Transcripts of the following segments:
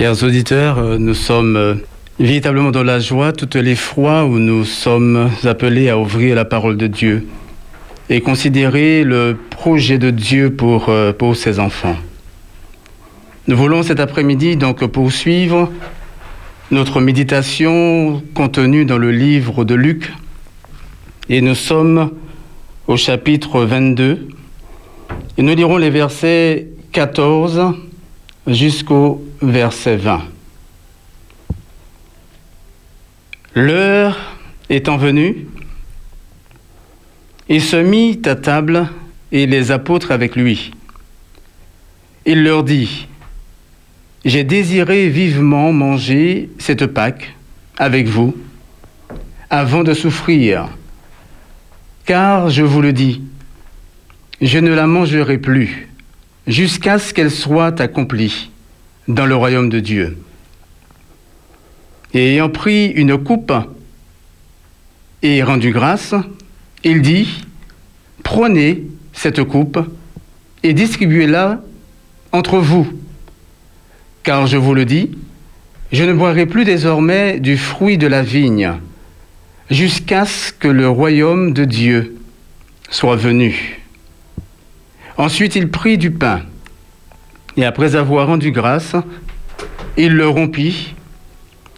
Chers auditeurs, euh, nous sommes euh, véritablement dans la joie toutes les fois où nous sommes appelés à ouvrir la parole de Dieu et considérer le projet de Dieu pour, euh, ses enfants. Nous voulons cet après-midi donc poursuivre notre méditation contenue dans le livre de Luc et nous sommes au chapitre 22 et nous lirons les versets 14 jusqu'au verset 20. L'heure étant venue, il se mit à table et les apôtres avec lui. Il leur dit, J'ai désiré vivement manger cette Pâque avec vous avant de souffrir, car je vous le dis, je ne la mangerai plus jusqu'à ce qu'elle soit accomplie dans le royaume de Dieu. Et ayant pris une coupe et rendu grâce, il dit, prenez cette coupe et distribuez-la entre vous, car je vous le dis, je ne boirai plus désormais du fruit de la vigne, jusqu'à ce que le royaume de Dieu soit venu. Ensuite, il prit du pain, et après avoir rendu grâce, il le rompit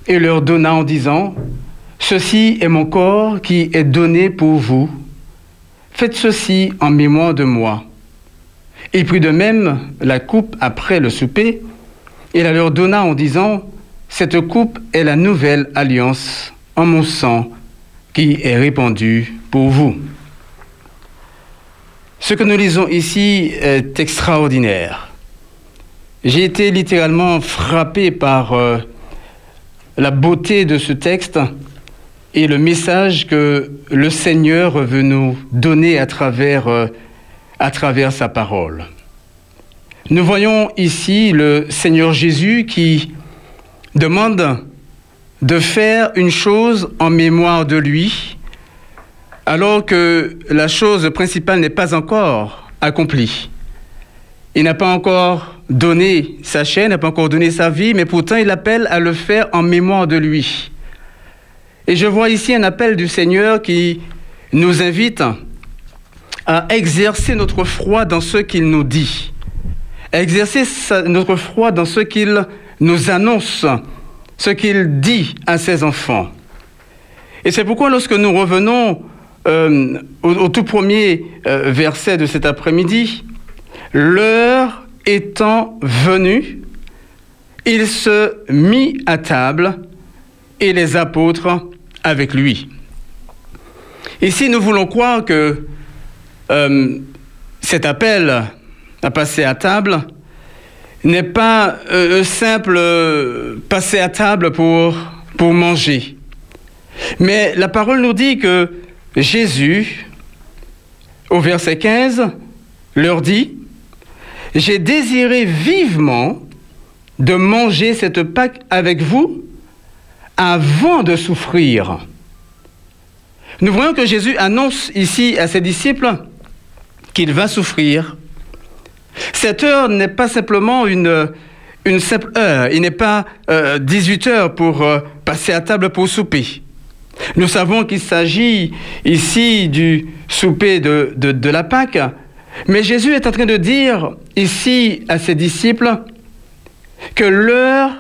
et leur donna en disant, Ceci est mon corps qui est donné pour vous. Faites ceci en mémoire de moi. Il prit de même la coupe après le souper, et la leur donna en disant, Cette coupe est la nouvelle alliance en mon sang qui est répandu pour vous. Ce que nous lisons ici est extraordinaire. J'ai été littéralement frappé par euh, la beauté de ce texte et le message que le Seigneur veut nous donner euh, à travers sa parole. Nous voyons ici le Seigneur Jésus qui demande de faire une chose en mémoire de lui, alors que la chose principale n'est pas encore accomplie. Il n'a pas encore donné sa chaîne, n'a pas encore donné sa vie, mais pourtant il appelle à le faire en mémoire de lui. Et je vois ici un appel du Seigneur qui nous invite à exercer notre foi dans ce qu'il nous dit, à exercer notre foi dans ce qu'il nous annonce, ce qu'il dit à ses enfants. Et c'est pourquoi lorsque nous revenons euh, au, tout premier euh, verset de cet après-midi, l'heure étant venue, il se mit à table et les apôtres avec lui. Ici, nous voulons croire que euh, cet appel à passer à table n'est pas euh, simple passer à table pour, pour manger. Mais la parole nous dit que Jésus, au verset 15, leur dit, J'ai désiré vivement de manger cette Pâque avec vous avant de souffrir. Nous voyons que Jésus annonce ici à ses disciples qu'il va souffrir. Cette heure n'est pas simplement une, simple heure, il n'est pas euh, 18 heures pour euh, passer à table pour souper. Nous savons qu'il s'agit ici du souper de, la Pâque, mais Jésus est en train de dire ici à ses disciples que l'heure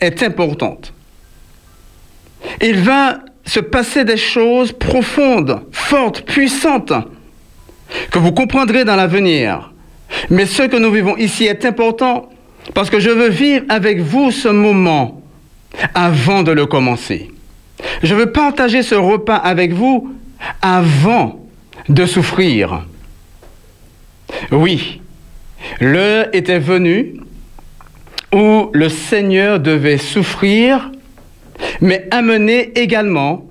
est importante. Il va se passer des choses profondes, fortes, puissantes, que vous comprendrez dans l'avenir. Mais ce que nous vivons ici est important parce que je veux vivre avec vous ce moment avant de le commencer. Je veux partager ce repas avec vous avant de souffrir. Oui, l'heure était venue où le Seigneur devait souffrir, mais amener également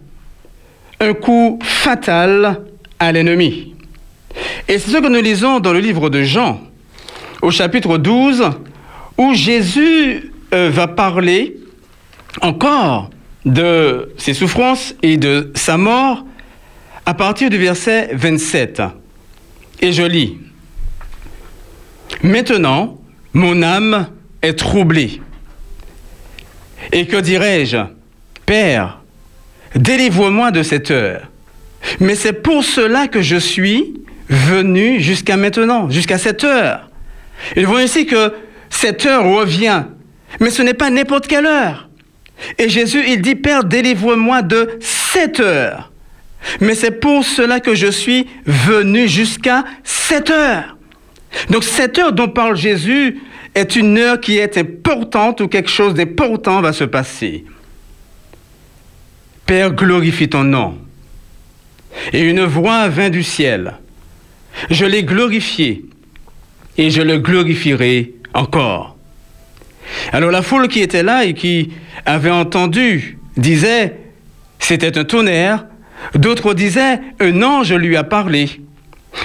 un coup fatal à l'ennemi. Et c'est ce que nous lisons dans le livre de Jean, au chapitre 12, où Jésus euh, va parler encore de ses souffrances et de sa mort à partir du verset 27. Et je lis. Maintenant, mon âme est troublée. Et que dirais-je? Père, délivre-moi de cette heure. Mais c'est pour cela que je suis venu jusqu'à maintenant, jusqu'à cette heure. Il voit ici que cette heure revient, mais ce n'est pas n'importe quelle heure. Et Jésus, il dit, Père, délivre-moi de cette heure. Mais c'est pour cela que je suis venu jusqu'à cette heure. Donc cette heure dont parle Jésus est une heure qui est importante ou quelque chose d'important va se passer. Père, glorifie ton nom. Et une voix vint du ciel. Je l'ai glorifié et je le glorifierai encore. Alors la foule qui était là et qui avait entendu disait, c'était un tonnerre, d'autres disaient, un ange lui a parlé.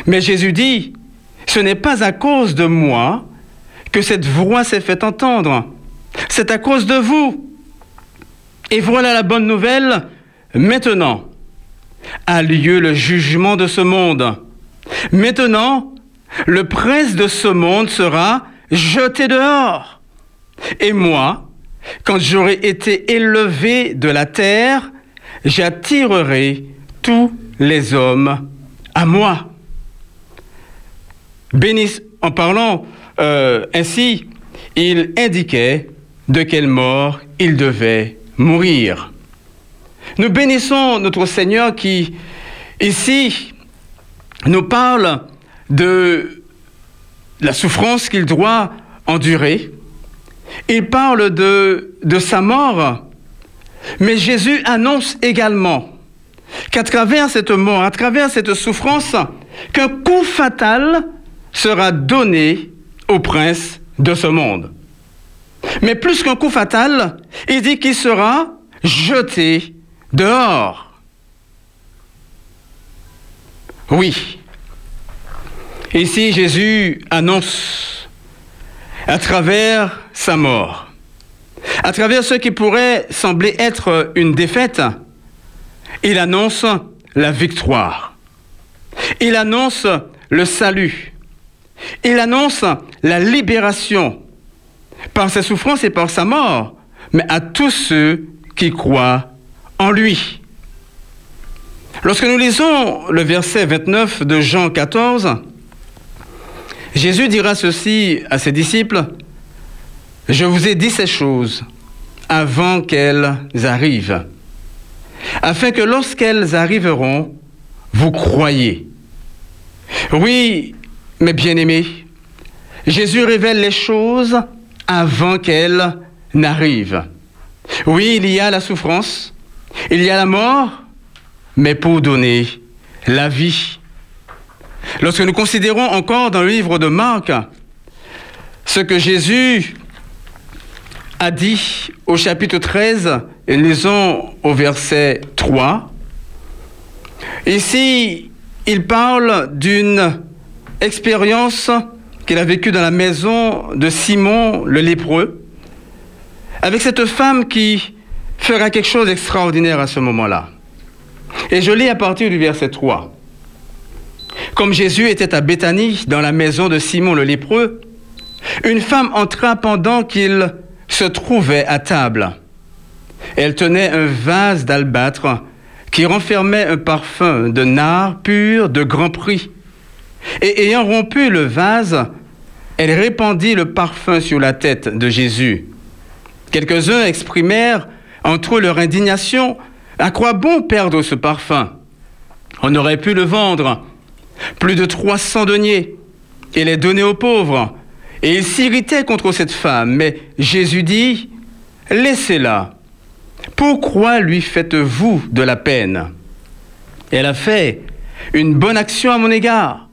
Mais Jésus dit, ce n'est pas à cause de moi que cette voix s'est fait entendre, c'est à cause de vous. Et voilà la bonne nouvelle, maintenant a lieu le jugement de ce monde. Maintenant, le prince de ce monde sera jeté dehors. Et moi, quand j'aurai été élevé de la terre, j'attirerai tous les hommes à moi. En parlant euh, ainsi, il indiquait de quelle mort il devait mourir. Nous bénissons notre Seigneur qui, ici, nous parle de la souffrance qu'il doit endurer. Il parle de, sa mort. Mais Jésus annonce également qu'à travers cette mort, à travers cette souffrance, qu'un coup fatal sera donné au prince de ce monde. Mais plus qu'un coup fatal, il dit qu'il sera jeté dehors. Oui. Ici, Jésus annonce à travers sa mort, à travers ce qui pourrait sembler être une défaite, il annonce la victoire. Il annonce le salut. Il annonce la libération par sa souffrance et par sa mort, mais à tous ceux qui croient en lui. Lorsque nous lisons le verset 29 de Jean 14, Jésus dira ceci à ses disciples, Je vous ai dit ces choses avant qu'elles arrivent, afin que lorsqu'elles arriveront, vous croyez. Oui, mes bien-aimés, Jésus révèle les choses avant qu'elles n'arrivent. Oui, il y a la souffrance, il y a la mort, mais pour donner la vie. Lorsque nous considérons encore dans le livre de Marc ce que Jésus a dit au chapitre 13, et lisons au verset 3, ici, il parle d'une expérience qu'il a vécue dans la maison de Simon le lépreux, avec cette femme qui fera quelque chose d'extraordinaire à ce moment-là. Et je lis à partir du verset 3. Comme Jésus était à Béthanie, dans la maison de Simon le lépreux, une femme entra pendant qu'il se trouvait à table. Elle tenait un vase d'albâtre qui renfermait un parfum de nard pur de grand prix. Et ayant rompu le vase, elle répandit le parfum sur la tête de Jésus. Quelques-uns exprimèrent entre eux leur indignation. À quoi bon perdre ce parfum? On aurait pu le vendre, plus de 300 deniers, et les donner aux pauvres. Et ils s'irritaient contre cette femme, mais Jésus dit, Laissez-la. Pourquoi lui faites-vous de la peine? Elle a fait une bonne action à mon égard,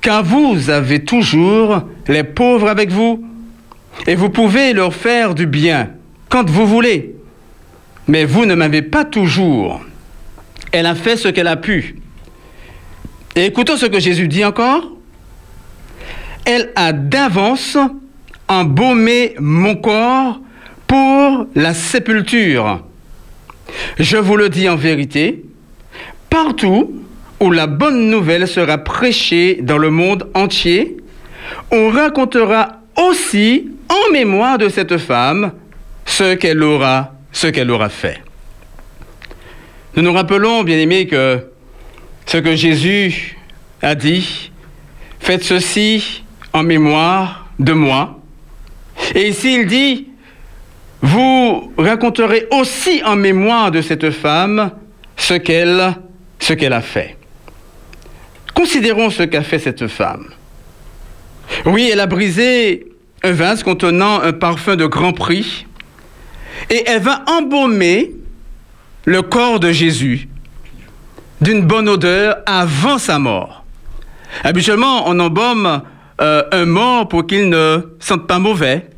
car vous avez toujours les pauvres avec vous, et vous pouvez leur faire du bien quand vous voulez mais vous ne m'avez pas toujours. Elle a fait ce qu'elle a pu. Écoutons ce que Jésus dit encore. Elle a d'avance embaumé mon corps pour la sépulture. Je vous le dis en vérité, partout où la bonne nouvelle sera prêchée dans le monde entier, on racontera aussi en mémoire de cette femme ce qu'elle aura, ce qu'elle aura fait. Nous nous rappelons, bien aimés, que ce que Jésus a dit, faites ceci en mémoire de moi. Et ici, il dit, vous raconterez aussi en mémoire de cette femme ce qu'elle a fait. Considérons ce qu'a fait cette femme. Oui, elle a brisé un vase contenant un parfum de grand prix et elle va embaumer le corps de Jésus d'une bonne odeur avant sa mort. Habituellement, on embaume euh, un mort pour qu'il ne sente pas mauvais.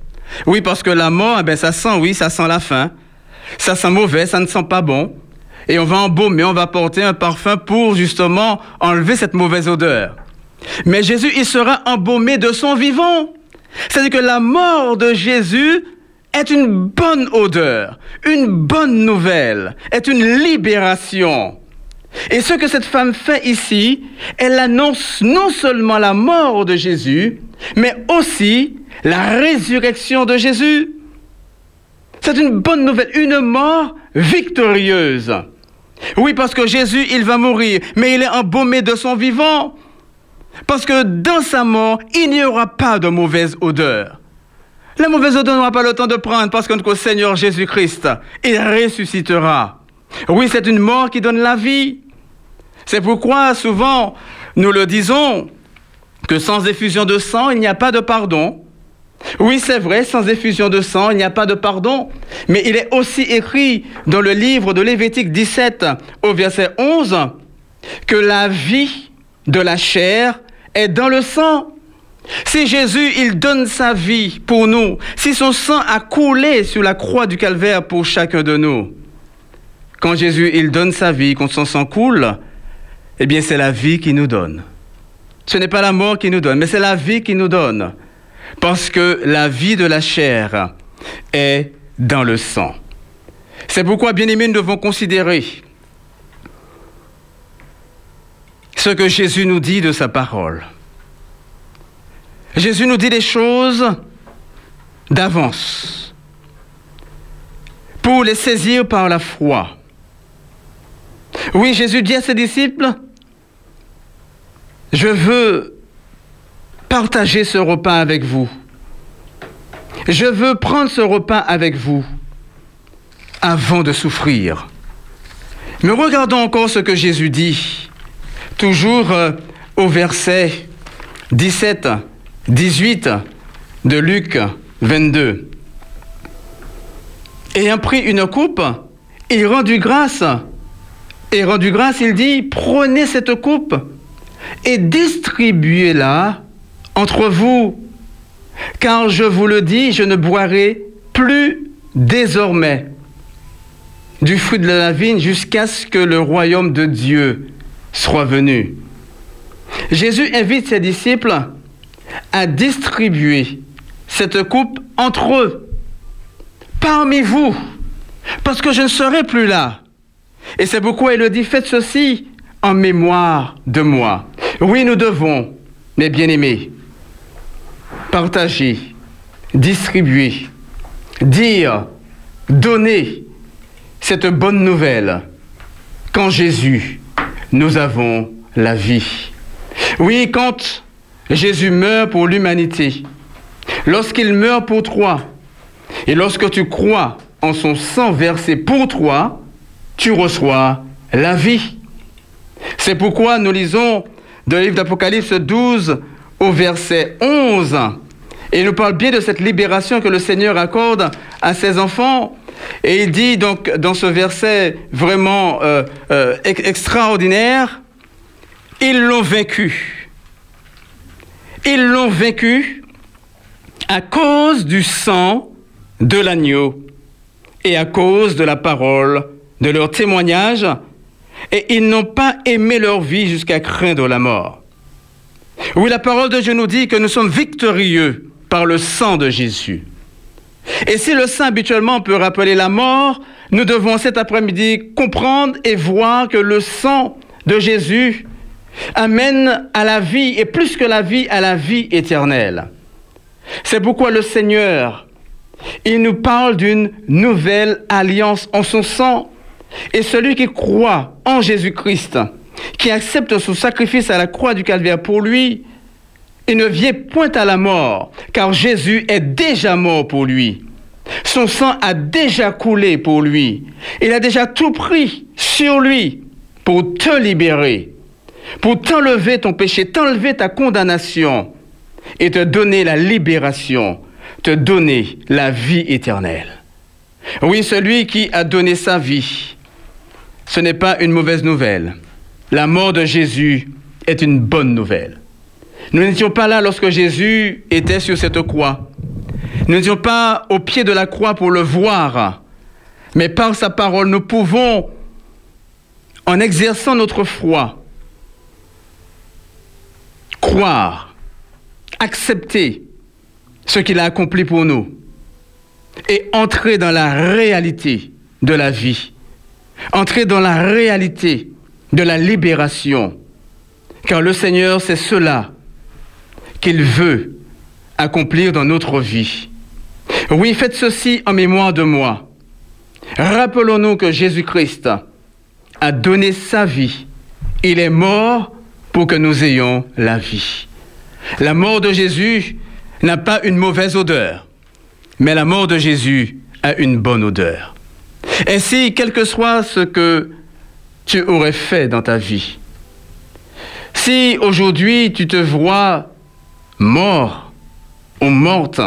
Oui, parce que la mort, eh ben, ça sent, oui, ça sent la faim. Ça sent mauvais, ça ne sent pas bon. Et on va embaumer, on va porter un parfum pour justement enlever cette mauvaise odeur. Mais Jésus, il sera embaumé de son vivant. C'est-à-dire que la mort de Jésus est une bonne odeur, une bonne nouvelle, est une libération. Et ce que cette femme fait ici, elle annonce non seulement la mort de Jésus, mais aussi la résurrection de Jésus. C'est une bonne nouvelle, une mort victorieuse. Oui, parce que Jésus, il va mourir, mais il est embaumé de son vivant. Parce que dans sa mort, il n'y aura pas de mauvaise odeur. La mauvaise odeur n'aura pas le temps de prendre parce que notre Seigneur Jésus-Christ, il ressuscitera. Oui, c'est une mort qui donne la vie. C'est pourquoi souvent nous le disons que sans effusion de sang, il n'y a pas de pardon. Oui, c'est vrai, sans effusion de sang, il n'y a pas de pardon. Mais il est aussi écrit dans le livre de Lévitique 17 au verset 11 que la vie de la chair est dans le sang. Si Jésus, il donne sa vie pour nous, si son sang a coulé sur la croix du calvaire pour chacun de nous, quand Jésus, il donne sa vie, quand son sang coule, eh bien, c'est la vie qui nous donne. Ce n'est pas la mort qui nous donne, mais c'est la vie qui nous donne. Parce que la vie de la chair est dans le sang. C'est pourquoi, bien aimés, nous devons considérer ce que Jésus nous dit de sa parole. Jésus nous dit des choses d'avance pour les saisir par la foi. Oui, Jésus dit à ses disciples, je veux partager ce repas avec vous. Je veux prendre ce repas avec vous avant de souffrir. Mais regardons encore ce que Jésus dit, toujours euh, au verset 17, 18 de Luc 22. Ayant pris une coupe, il rendit grâce. Et rendu grâce, il dit, prenez cette coupe et distribuez-la entre vous, car je vous le dis, je ne boirai plus désormais du fruit de la vigne jusqu'à ce que le royaume de Dieu soit venu. Jésus invite ses disciples à distribuer cette coupe entre eux, parmi vous, parce que je ne serai plus là. Et c'est pourquoi il le dit, faites ceci en mémoire de moi. Oui, nous devons, mes bien-aimés, partager, distribuer, dire, donner cette bonne nouvelle qu'en Jésus, nous avons la vie. Oui, quand Jésus meurt pour l'humanité, lorsqu'il meurt pour toi, et lorsque tu crois en son sang versé pour toi, tu reçois la vie. C'est pourquoi nous lisons dans le livre d'Apocalypse 12 au verset 11. Et il nous parle bien de cette libération que le Seigneur accorde à ses enfants. Et il dit donc dans ce verset vraiment euh, euh, extraordinaire, ils l'ont vaincu. Ils l'ont vaincu à cause du sang de l'agneau et à cause de la parole de leur témoignage, et ils n'ont pas aimé leur vie jusqu'à craindre la mort. Oui, la parole de Dieu nous dit que nous sommes victorieux par le sang de Jésus. Et si le sang habituellement peut rappeler la mort, nous devons cet après-midi comprendre et voir que le sang de Jésus amène à la vie, et plus que la vie, à la vie éternelle. C'est pourquoi le Seigneur, Il nous parle d'une nouvelle alliance en son sang. Et celui qui croit en Jésus-Christ, qui accepte son sacrifice à la croix du calvaire pour lui, il ne vient point à la mort, car Jésus est déjà mort pour lui. Son sang a déjà coulé pour lui. Il a déjà tout pris sur lui pour te libérer, pour t'enlever ton péché, t'enlever ta condamnation et te donner la libération, te donner la vie éternelle. Oui, celui qui a donné sa vie, ce n'est pas une mauvaise nouvelle. La mort de Jésus est une bonne nouvelle. Nous n'étions pas là lorsque Jésus était sur cette croix. Nous n'étions pas au pied de la croix pour le voir, mais par sa parole, nous pouvons, en exerçant notre foi, croire, accepter ce qu'il a accompli pour nous et entrer dans la réalité de la vie, entrer dans la réalité de la libération, car le Seigneur, c'est cela qu'il veut accomplir dans notre vie. Oui, faites ceci en mémoire de moi. Rappelons-nous que Jésus-Christ a donné sa vie. Il est mort pour que nous ayons la vie. La mort de Jésus n'a pas une mauvaise odeur, mais la mort de Jésus a une bonne odeur. Ainsi, quel que soit ce que tu aurais fait dans ta vie, si aujourd'hui tu te vois mort ou morte,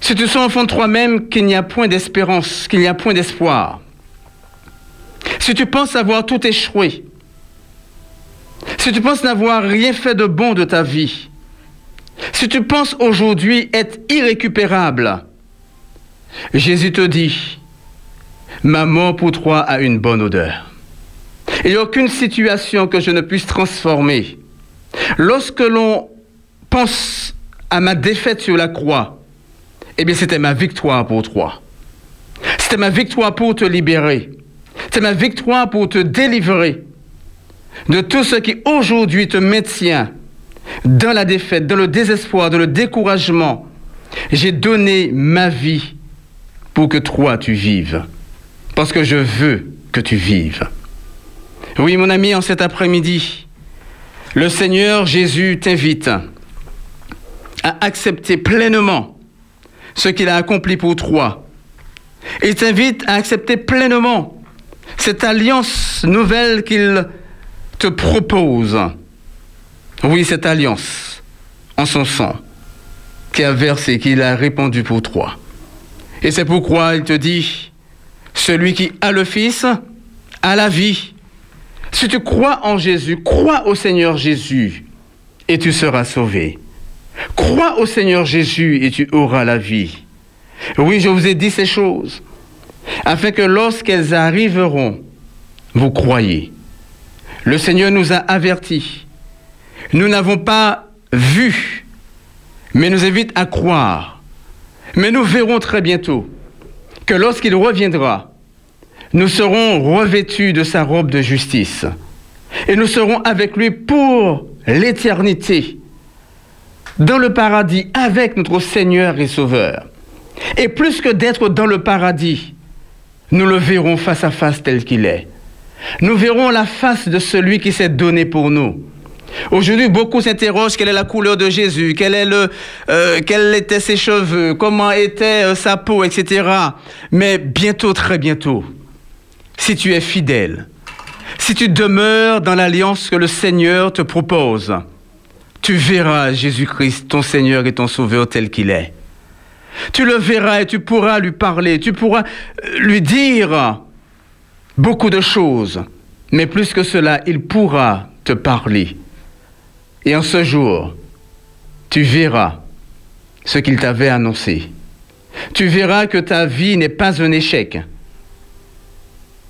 si tu sens au fond de toi-même qu'il n'y a point d'espérance, qu'il n'y a point d'espoir, si tu penses avoir tout échoué, si tu penses n'avoir rien fait de bon de ta vie, si tu penses aujourd'hui être irrécupérable, Jésus te dit, ma mort pour toi a une bonne odeur. A aucune situation que je ne puisse transformer Lorsque l'on pense à ma défaite sur la croix, eh bien c'était ma victoire pour toi. C'était ma victoire pour te libérer. C'est ma victoire pour te délivrer de tout ce qui aujourd'hui te maintient dans la défaite, dans le désespoir, dans le découragement. J'ai donné ma vie pour que toi tu vives. Parce que je veux que tu vives. Oui, mon ami, en cet après-midi, le Seigneur Jésus t'invite à accepter pleinement ce qu'il a accompli pour toi. Il t'invite à accepter pleinement cette alliance nouvelle qu'il te propose. Oui, cette alliance en son sang qui a versé, qu'il a répandu pour toi. Et c'est pourquoi il te dit, celui qui a le Fils a la vie. Si tu crois en Jésus, crois au Seigneur Jésus et tu seras sauvé. Crois au Seigneur Jésus et tu auras la vie. Oui, je vous ai dit ces choses, afin que lorsqu'elles arriveront, vous croyez. Le Seigneur nous a avertis. Nous n'avons pas vu, mais nous invite à croire. Mais nous verrons très bientôt lorsqu'il reviendra, nous serons revêtus de sa robe de justice et nous serons avec lui pour l'éternité dans le paradis avec notre Seigneur et Sauveur. Et plus que d'être dans le paradis, nous le verrons face à face tel qu'il est. Nous verrons la face de celui qui s'est donné pour nous. Aujourd'hui, beaucoup s'interrogent quelle est la couleur de Jésus, quel euh, quels étaient ses cheveux, comment était euh, sa peau, etc. Mais bientôt, très bientôt, si tu es fidèle, si tu demeures dans l'alliance que le Seigneur te propose, tu verras Jésus-Christ, ton Seigneur et ton Sauveur tel qu'il est. Tu le verras et tu pourras lui parler, tu pourras euh, lui dire beaucoup de choses, mais plus que cela, il pourra te parler. Et en ce jour, tu verras ce qu'il t'avait annoncé. Tu verras que ta vie n'est pas un échec,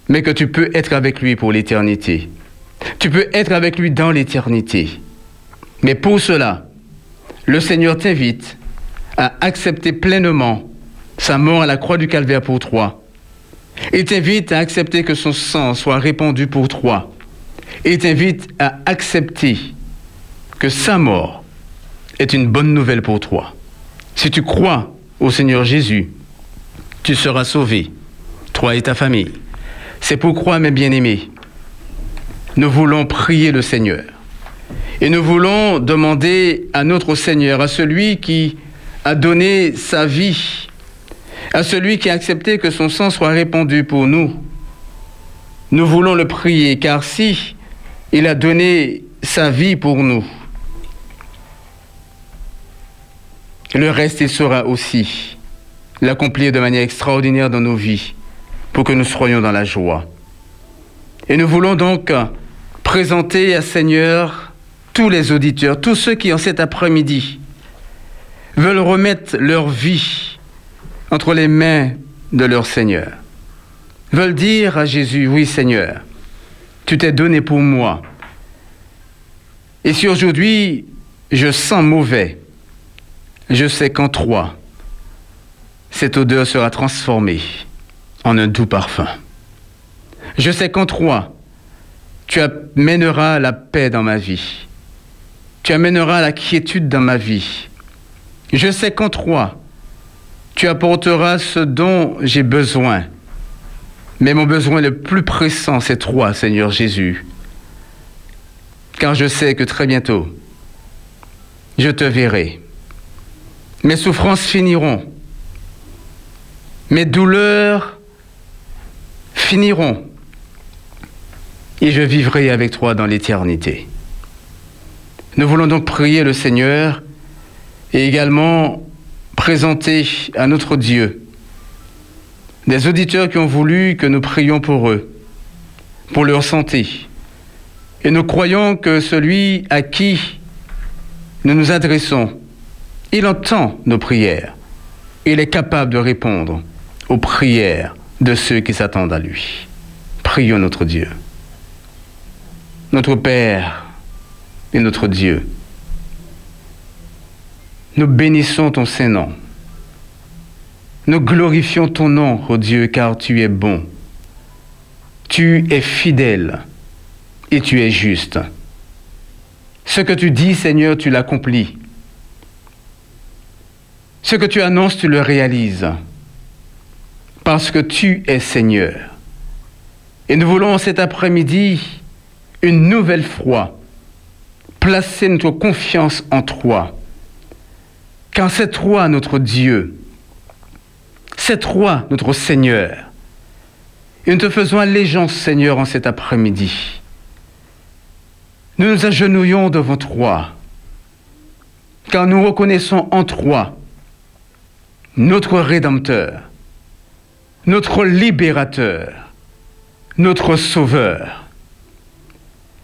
mais que tu peux être avec lui pour l'éternité. Tu peux être avec lui dans l'éternité. Mais pour cela, le Seigneur t'invite à accepter pleinement sa mort à la croix du calvaire pour toi. Il t'invite à accepter que son sang soit répandu pour toi. Il t'invite à accepter que sa mort est une bonne nouvelle pour toi. Si tu crois au Seigneur Jésus, tu seras sauvé, toi et ta famille. C'est pourquoi, mes bien-aimés, nous voulons prier le Seigneur. Et nous voulons demander à notre Seigneur, à celui qui a donné sa vie, à celui qui a accepté que son sang soit répandu pour nous. Nous voulons le prier, car si il a donné sa vie pour nous, le reste, il saura aussi l'accomplir de manière extraordinaire dans nos vies pour que nous soyons dans la joie. Et nous voulons donc présenter à Seigneur tous les auditeurs, tous ceux qui en cet après-midi veulent remettre leur vie entre les mains de leur Seigneur, veulent dire à Jésus, oui Seigneur, tu t'es donné pour moi. Et si aujourd'hui je sens mauvais, je sais qu'en toi, cette odeur sera transformée en un doux parfum. Je sais qu'en toi, tu amèneras la paix dans ma vie. Tu amèneras la quiétude dans ma vie. Je sais qu'en toi, tu apporteras ce dont j'ai besoin. Mais mon besoin le plus pressant, c'est toi, Seigneur Jésus. Car je sais que très bientôt, je te verrai. Mes souffrances finiront. Mes douleurs finiront. Et je vivrai avec toi dans l'éternité. Nous voulons donc prier le Seigneur et également présenter à notre Dieu des auditeurs qui ont voulu que nous prions pour eux, pour leur santé. Et nous croyons que celui à qui nous nous adressons, il entend nos prières. Il est capable de répondre aux prières de ceux qui s'attendent à lui. Prions notre Dieu. Notre Père et notre Dieu, nous bénissons ton Saint-Nom. Nous glorifions ton nom, ô Dieu, car tu es bon. Tu es fidèle et tu es juste. Ce que tu dis, Seigneur, tu l'accomplis. Ce que tu annonces, tu le réalises. Parce que tu es Seigneur. Et nous voulons cet après-midi, une nouvelle fois, placer notre confiance en toi car c'est toi notre Dieu, c'est toi notre Seigneur. Et nous te faisons allégeance, Seigneur, en cet après-midi. Nous nous agenouillons devant toi, car nous reconnaissons en toi notre Rédempteur, notre Libérateur, notre Sauveur.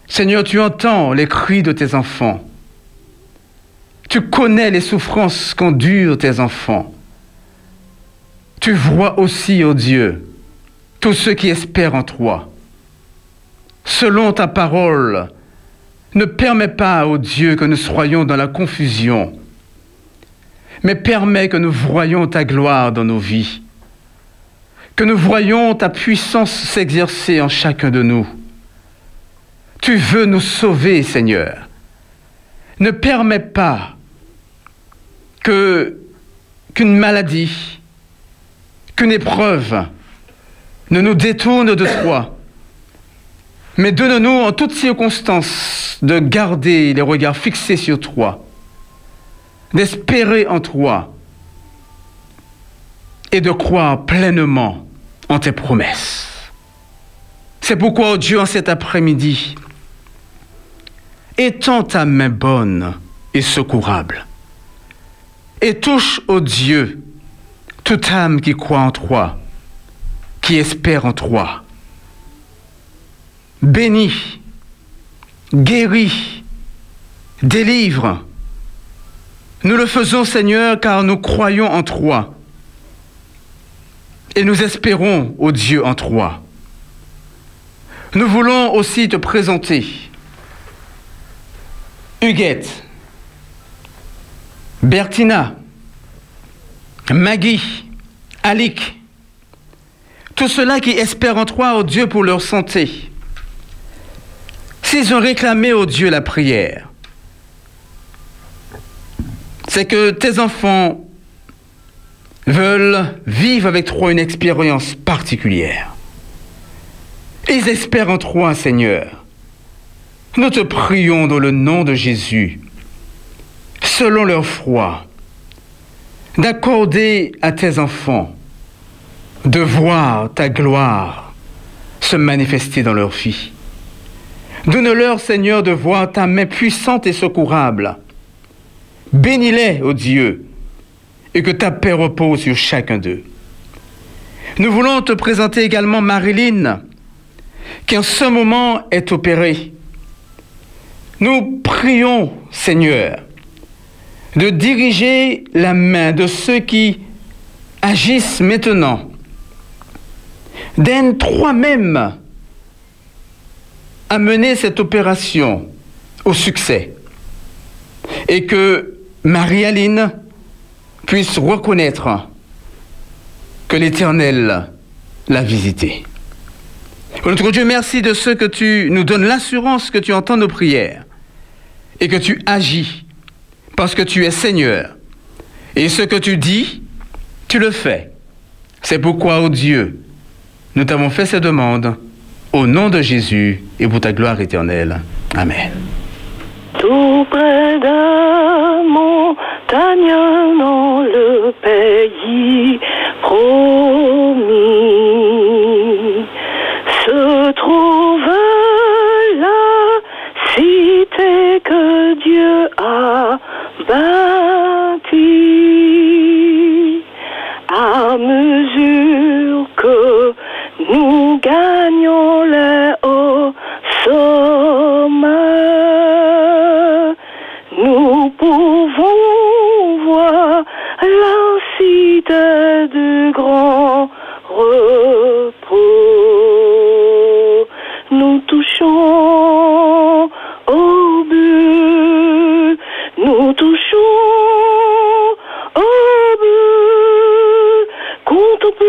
Seigneur, tu entends les cris de tes enfants. Tu connais les souffrances qu'endurent tes enfants. Tu vois aussi, ô Dieu, tous ceux qui espèrent en toi. Selon ta parole, ne permets pas, ô Dieu, que nous soyons dans la confusion, mais permets que nous voyions ta gloire dans nos vies, que nous voyions ta puissance s'exercer en chacun de nous. Tu veux nous sauver, Seigneur. Ne permets pas qu'une maladie, qu'une épreuve ne nous détourne de toi. Mais donne-nous en toutes circonstances de garder les regards fixés sur toi, d'espérer en toi et de croire pleinement en tes promesses. C'est pourquoi, oh Dieu, en cet après-midi, étends ta main bonne et secourable et touche au Dieu toute âme qui croit en toi, qui espère en toi. Bénis, guéris, délivre. Nous le faisons, Seigneur, car nous croyons en toi. Et nous espérons au Dieu en toi. Nous voulons aussi te présenter. Huguette, Bertina, Maggie, Alic, tous ceux-là qui espèrent en toi, au Dieu, pour leur santé, s'ils ont réclamé au Dieu la prière, c'est que tes enfants veulent vivre avec toi une expérience particulière. Ils espèrent en toi, Seigneur. Nous te prions dans le nom de Jésus, selon leur foi, d'accorder à tes enfants de voir ta gloire se manifester dans leur vie. Donne-leur, Seigneur, de voir ta main puissante et secourable. Bénis-les, ô Dieu, et que ta paix repose sur chacun d'eux. Nous voulons te présenter également Marilyn, qui en ce moment est opérée. Nous prions, Seigneur, de diriger la main de ceux qui agissent maintenant. D'aide toi-même à mener cette opération au succès et que Marie-Aline puisse reconnaître que l'Éternel l'a visité. Notre Dieu, merci de ce que tu nous donnes l'assurance que tu entends nos prières et que tu agis parce que tu es Seigneur. Et ce que tu dis, tu le fais. C'est pourquoi, ô Dieu, nous t'avons fait ces demandes au nom de Jésus et pour ta gloire éternelle. Amen. Tout près de montagne dans le pays promis se trouve la cité que Dieu a bâtie Nous touchons au but, nous touchons au but. Contemple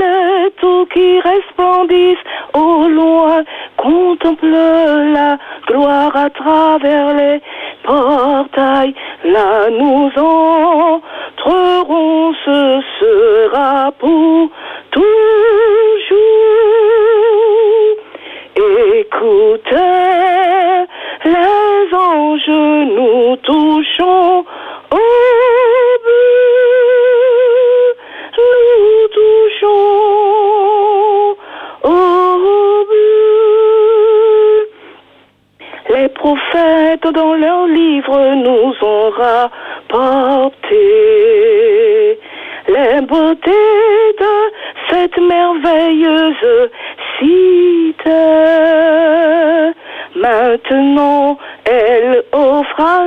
les taux qui resplendissent au loin, contemple la gloire à travers les portails. Là nous entrerons, nous touchons au but. Nous touchons au but. Les prophètes dans leurs livres nous ont rapporté les beautés de cette merveilleuse cité. Maintenant,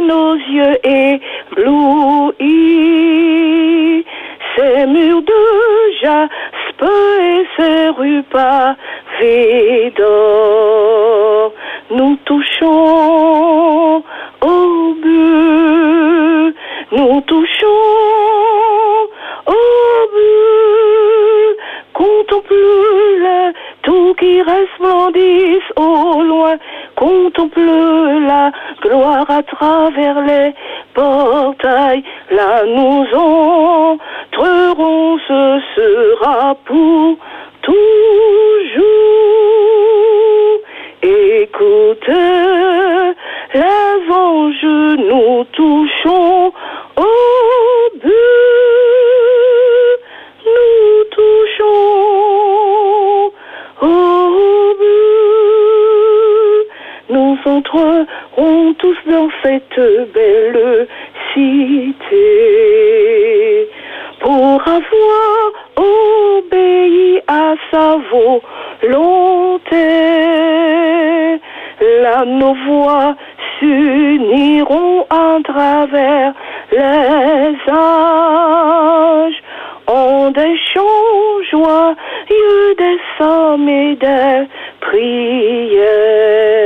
nos yeux éblouis joyeux, des sommes et des prières.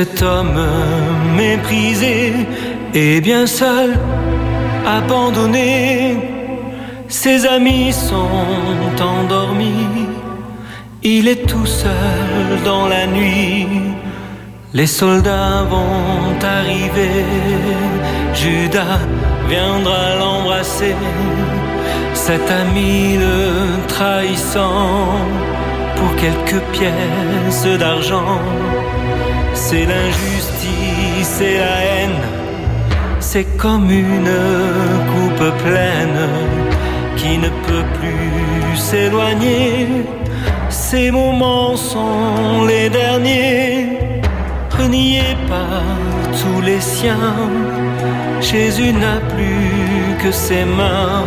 Cet homme méprisé et bien seul, abandonné, ses amis sont endormis, il est tout seul dans la nuit. Les soldats vont arriver, Judas viendra l'embrasser, cet ami le trahissant pour quelques pièces d'argent. C'est l'injustice et la haine, c'est comme une coupe pleine qui ne peut plus s'éloigner. Ces moments sont les derniers renié par tous les siens. Jésus n'a plus que ses mains,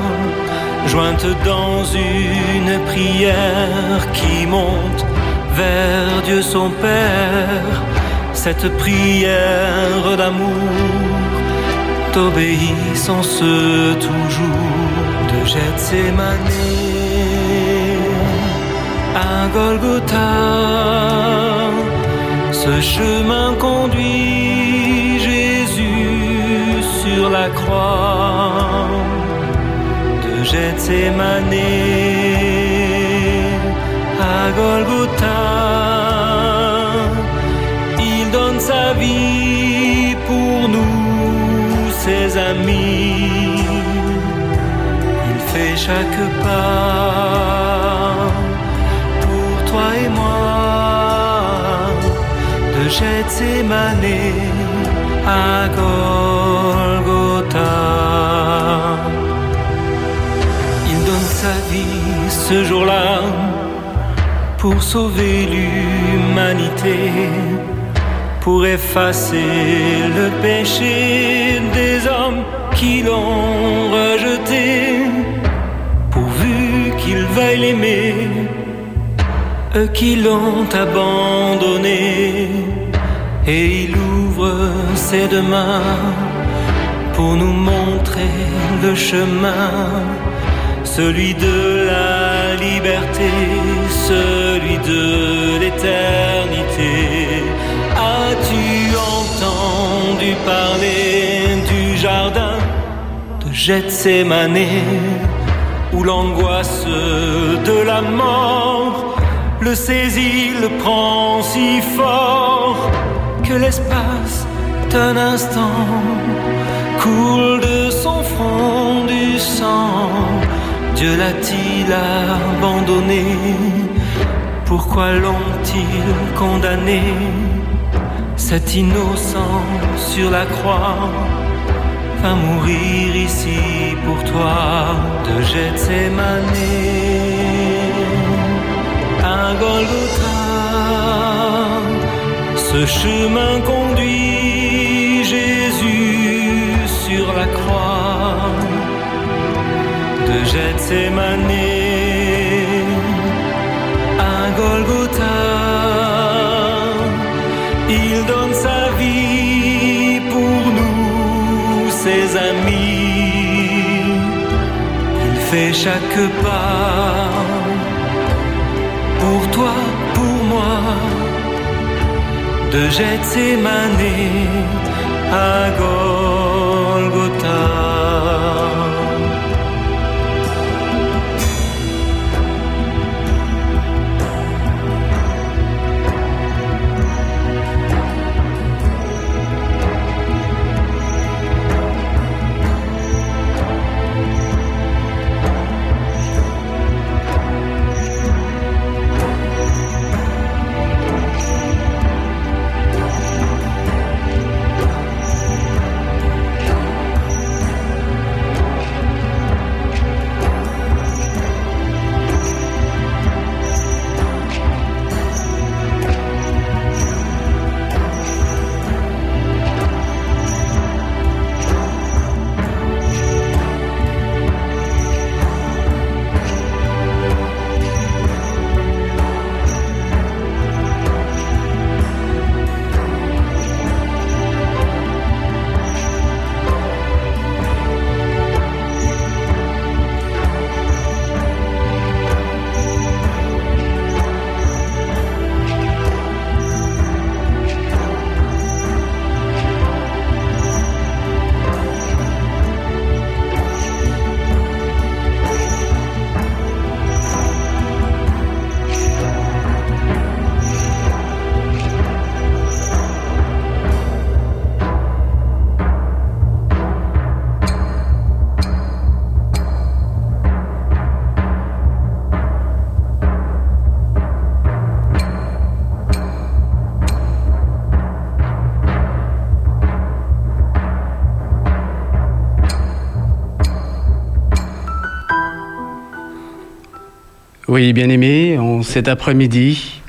jointes dans une prière qui monte vers Dieu son Père. Cette prière d'amour, d'obéissance toujours de Gethsemane à Golgotha. Ce chemin conduit Jésus sur la croix de Gethsemane à Golgotha. Vie pour nous, ses amis. Il fait chaque pas pour toi et moi de Gethsemane à Golgotha. Il donne sa vie ce jour-là pour sauver l'humanité, pour effacer le péché des hommes qui l'ont rejeté, pourvu qu'ils veuillent l'aimer eux qui l'ont abandonné, et il ouvre ses deux mains pour nous montrer le chemin, celui de la liberté, celui de l'éternité. Parler du jardin de Gethsemane, où l'angoisse de la mort le saisit, le prend si fort que l'espace d'un instant coule de son front du sang. Dieu l'a-t-il abandonné? Pourquoi l'ont-ils condamné? Cet innocent sur la croix va mourir ici pour toi de Gethsemane à Golgotha. Ce chemin conduit Jésus sur la croix de Gethsemane à Golgotha. Il donne ses amis. Il fait chaque pas pour toi, pour moi, de Gethsemane à Golgotha. Oui, bien-aimés, en cet après-midi,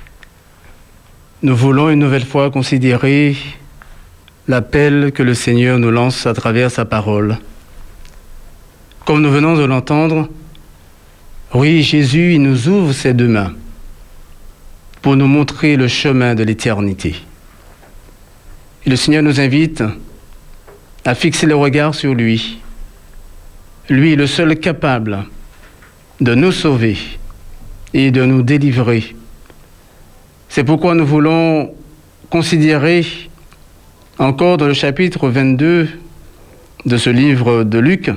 nous voulons une nouvelle fois considérer l'appel que le Seigneur nous lance à travers sa parole. Comme nous venons de l'entendre, oui, Jésus, il nous ouvre ses deux mains pour nous montrer le chemin de l'éternité. Et le Seigneur nous invite à fixer le regard sur lui. Lui, le seul capable de nous sauver et de nous délivrer. C'est pourquoi nous voulons considérer encore dans le chapitre 22 de ce livre de Luc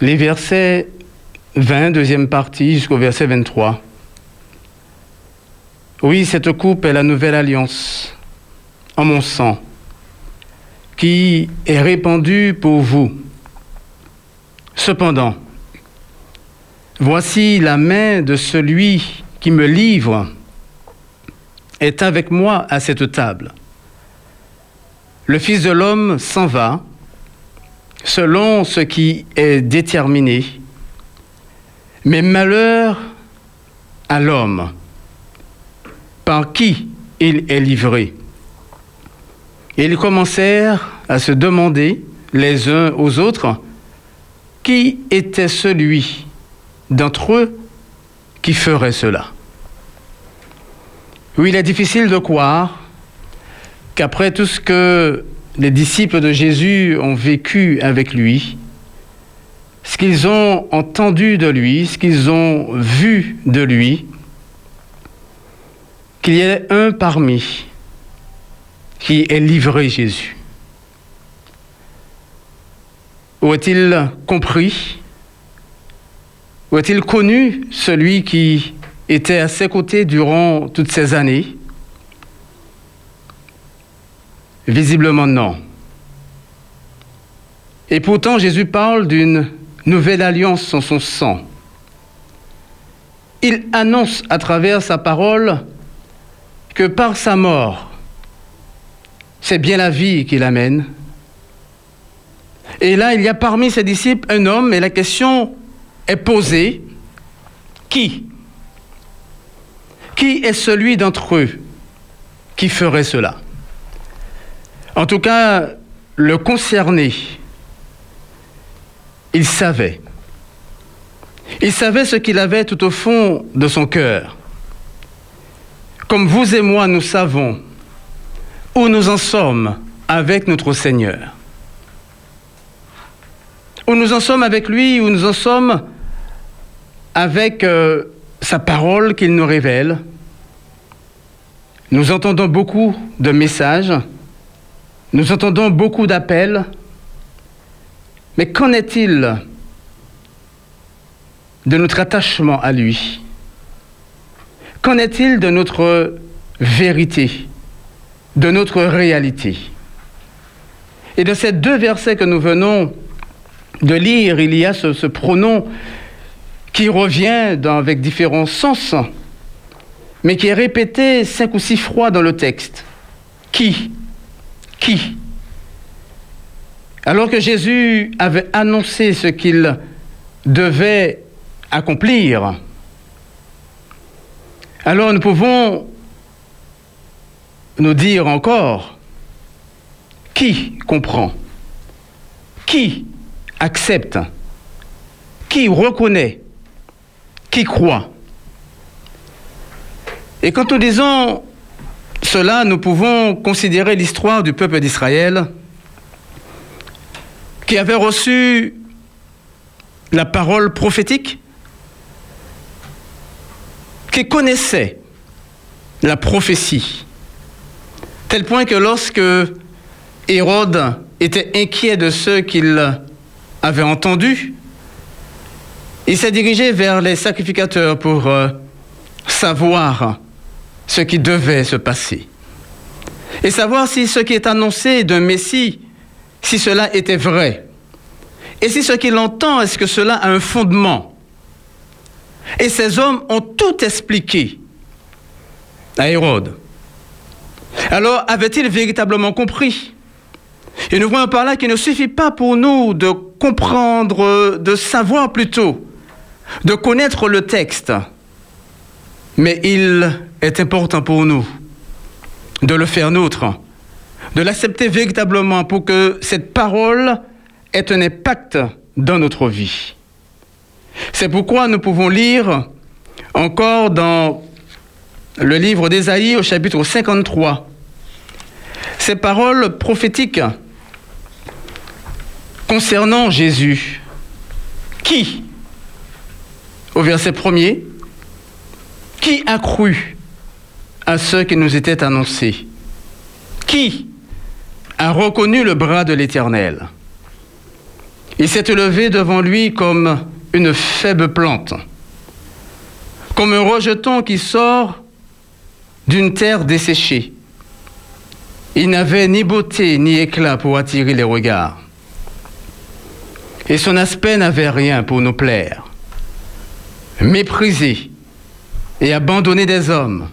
les versets 20, deuxième partie, jusqu'au verset 23. Oui, cette coupe est la nouvelle alliance en mon sang qui est répandue pour vous. Cependant, voici la main de celui qui me livre est avec moi à cette table. Le Fils de l'homme s'en va selon ce qui est déterminé, mais malheur à l'homme par qui il est livré. Et ils commencèrent à se demander les uns aux autres qui était celui d'entre eux qui ferait cela. Oui, il est difficile de croire qu'après tout ce que les disciples de Jésus ont vécu avec lui, ce qu'ils ont entendu de lui, ce qu'ils ont vu de lui, qu'il y ait un parmi qui ait livré Jésus. Où a-t-il compris Où a-t-il connu celui qui était à ses côtés durant toutes ces années? Visiblement non. Et pourtant Jésus parle d'une nouvelle alliance en son sang. Il annonce à travers sa parole que par sa mort, c'est bien la vie qu'il amène. Et là, il y a parmi ses disciples un homme, et la question est posée, qui? Qui est celui d'entre eux qui ferait cela? En tout cas, le concerné, il savait. Il savait ce qu'il avait tout au fond de son cœur. Comme vous et moi, nous savons où nous en sommes avec notre Seigneur. Où nous en sommes avec lui, où nous en sommes avec euh, sa parole qu'il nous révèle. Nous entendons beaucoup de messages, nous entendons beaucoup d'appels, mais qu'en est-il de notre attachement à lui? Qu'en est-il de notre vérité, de notre réalité? Et de ces deux versets que nous venons de lire, il y a ce, ce pronom qui revient avec différents sens, mais qui est répété cinq ou six fois dans le texte. Qui? Qui? Alors que Jésus avait annoncé ce qu'il devait accomplir, alors nous pouvons nous dire encore qui comprend, qui accepte, qui reconnaît, croit. Et quand nous disons cela, nous pouvons considérer l'histoire du peuple d'Israël qui avait reçu la parole prophétique, qui connaissait la prophétie, tel point que lorsque Hérode était inquiet de ceux qu'il avait entendus, il s'est dirigé vers les sacrificateurs pour euh, savoir ce qui devait se passer et savoir si ce qui est annoncé d'un Messie, si cela était vrai. Et si ce qu'il entend, est-ce que cela a un fondement? Et ces hommes ont tout expliqué à Hérode. Alors, avait-il véritablement compris? Et nous voyons par là qu'il ne suffit pas pour nous de comprendre, de savoir plutôt de connaître le texte, mais il est important pour nous de le faire nôtre, de l'accepter véritablement pour que cette parole ait un impact dans notre vie. C'est pourquoi nous pouvons lire encore dans le livre d'Ésaïe au chapitre 53 ces paroles prophétiques concernant Jésus. Qui, au verset premier, qui a cru à ce qui nous était annoncé Qui a reconnu le bras de l'Éternel Il s'est élevé devant lui comme une faible plante, comme un rejeton qui sort d'une terre desséchée. Il n'avait ni beauté ni éclat pour attirer les regards. Et son aspect n'avait rien pour nous plaire. Méprisé et abandonné des hommes,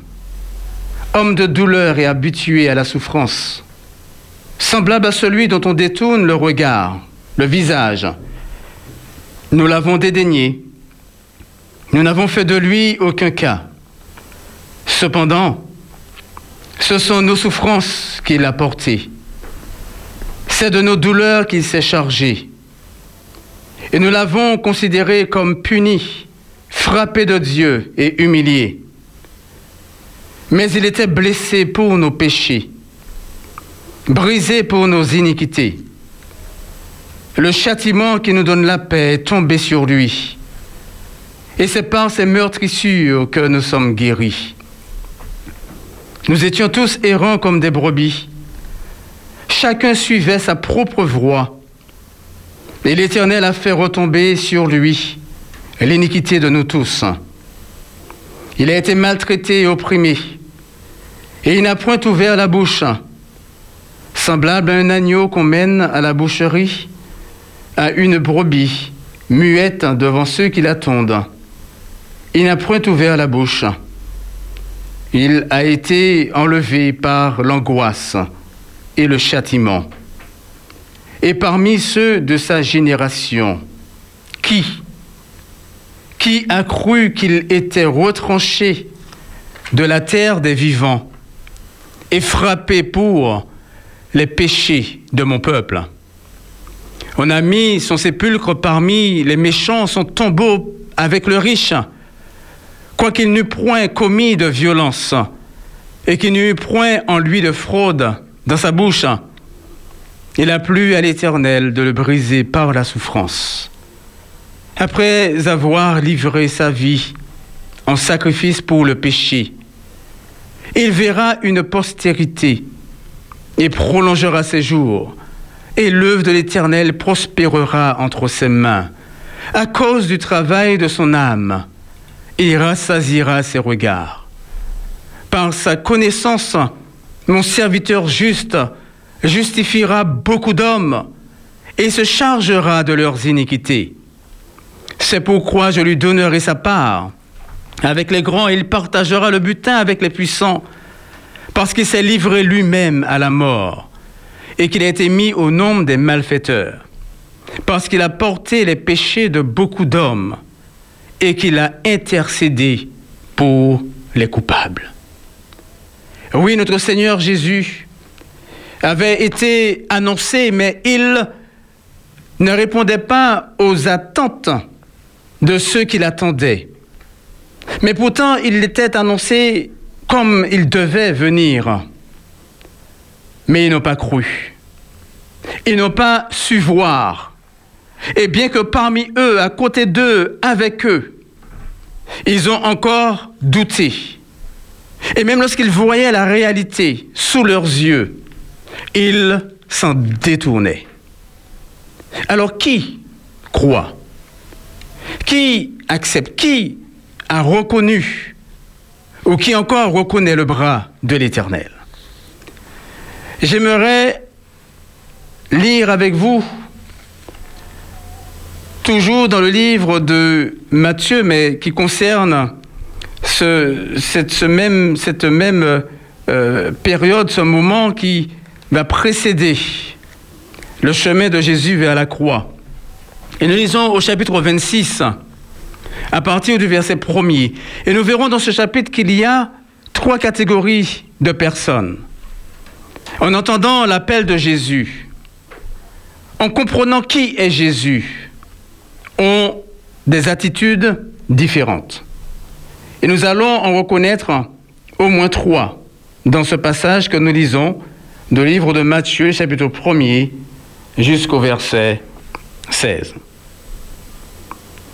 homme de douleur et habitué à la souffrance, semblable à celui dont on détourne le regard, le visage. Nous l'avons dédaigné. Nous n'avons fait de lui aucun cas. Cependant, ce sont nos souffrances qu'il a portées. C'est de nos douleurs qu'il s'est chargé. Et nous l'avons considéré comme puni, frappé de Dieu et humilié. Mais il était blessé pour nos péchés, brisé pour nos iniquités. Le châtiment qui nous donne la paix est tombé sur lui. Et c'est par ces meurtrissures que nous sommes guéris. Nous étions tous errants comme des brebis. Chacun suivait sa propre voie. Et l'Éternel a fait retomber sur lui l'iniquité de nous tous. Il a été maltraité et opprimé. Et il n'a point ouvert la bouche. Semblable à un agneau qu'on mène à la boucherie, à une brebis, muette devant ceux qui l'attendent. Il n'a point ouvert la bouche. Il a été enlevé par l'angoisse et le châtiment. Et parmi ceux de sa génération, qui Qui a cru qu'il était retranché de la terre des vivants et frappé pour les péchés de mon peuple On a mis son sépulcre parmi les méchants, son tombeau avec le riche quoiqu'il n'eût point commis de violence et qu'il n'eût point en lui de fraude dans sa bouche, il a plu à l'Éternel de le briser par la souffrance. Après avoir livré sa vie en sacrifice pour le péché, il verra une postérité et prolongera ses jours, et l'œuvre de l'Éternel prospérera entre ses mains, à cause du travail de son âme et rassasiera ses regards. Par sa connaissance, mon serviteur juste justifiera beaucoup d'hommes et se chargera de leurs iniquités. C'est pourquoi je lui donnerai sa part. Avec les grands, il partagera le butin avec les puissants, parce qu'il s'est livré lui-même à la mort et qu'il a été mis au nombre des malfaiteurs, parce qu'il a porté les péchés de beaucoup d'hommes et qu'il a intercédé pour les coupables. Oui, notre Seigneur Jésus avait été annoncé, mais il ne répondait pas aux attentes de ceux qui l'attendaient. Mais pourtant, il était annoncé comme il devait venir. Mais ils n'ont pas cru. Ils n'ont pas su voir. Et bien que parmi eux, à côté d'eux, avec eux, ils ont encore douté. Et même lorsqu'ils voyaient la réalité sous leurs yeux, ils s'en détournaient. Alors qui croit Qui accepte Qui a reconnu Ou qui encore reconnaît le bras de l'Éternel? J'aimerais lire avec vous toujours dans le livre de Matthieu, mais qui concerne cette même euh, période, ce moment qui va précéder le chemin de Jésus vers la croix. Et nous lisons au chapitre 26, à partir du verset premier. Et nous verrons dans ce chapitre qu'il y a trois catégories de personnes. En entendant l'appel de Jésus, en comprenant qui est Jésus, ont des attitudes différentes. Et nous allons en reconnaître au moins trois dans ce passage que nous lisons du livre de Matthieu, chapitre 1er, jusqu'au verset 16.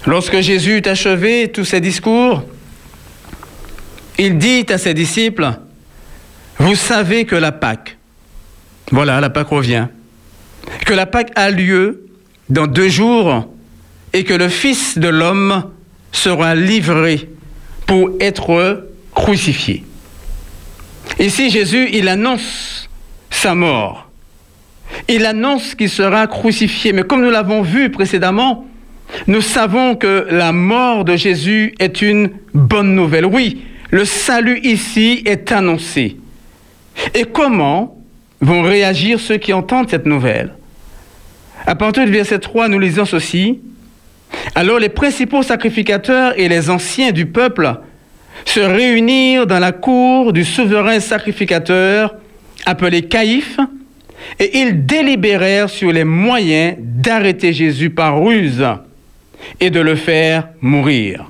Lorsque Jésus eut achevé tous ses discours, il dit à ses disciples, Vous savez que la Pâque, voilà, la Pâque revient, que la Pâque a lieu dans deux jours et que le Fils de l'homme sera livré pour être crucifié. Ici, Jésus, il annonce sa mort. Il annonce qu'il sera crucifié. Mais comme nous l'avons vu précédemment, nous savons que la mort de Jésus est une bonne nouvelle. Oui, le salut ici est annoncé. Et comment vont réagir ceux qui entendent cette nouvelle? À partir du verset 3, nous lisons ceci. Alors les principaux sacrificateurs et les anciens du peuple se réunirent dans la cour du souverain sacrificateur appelé Caïphe, et ils délibérèrent sur les moyens d'arrêter Jésus par ruse et de le faire mourir.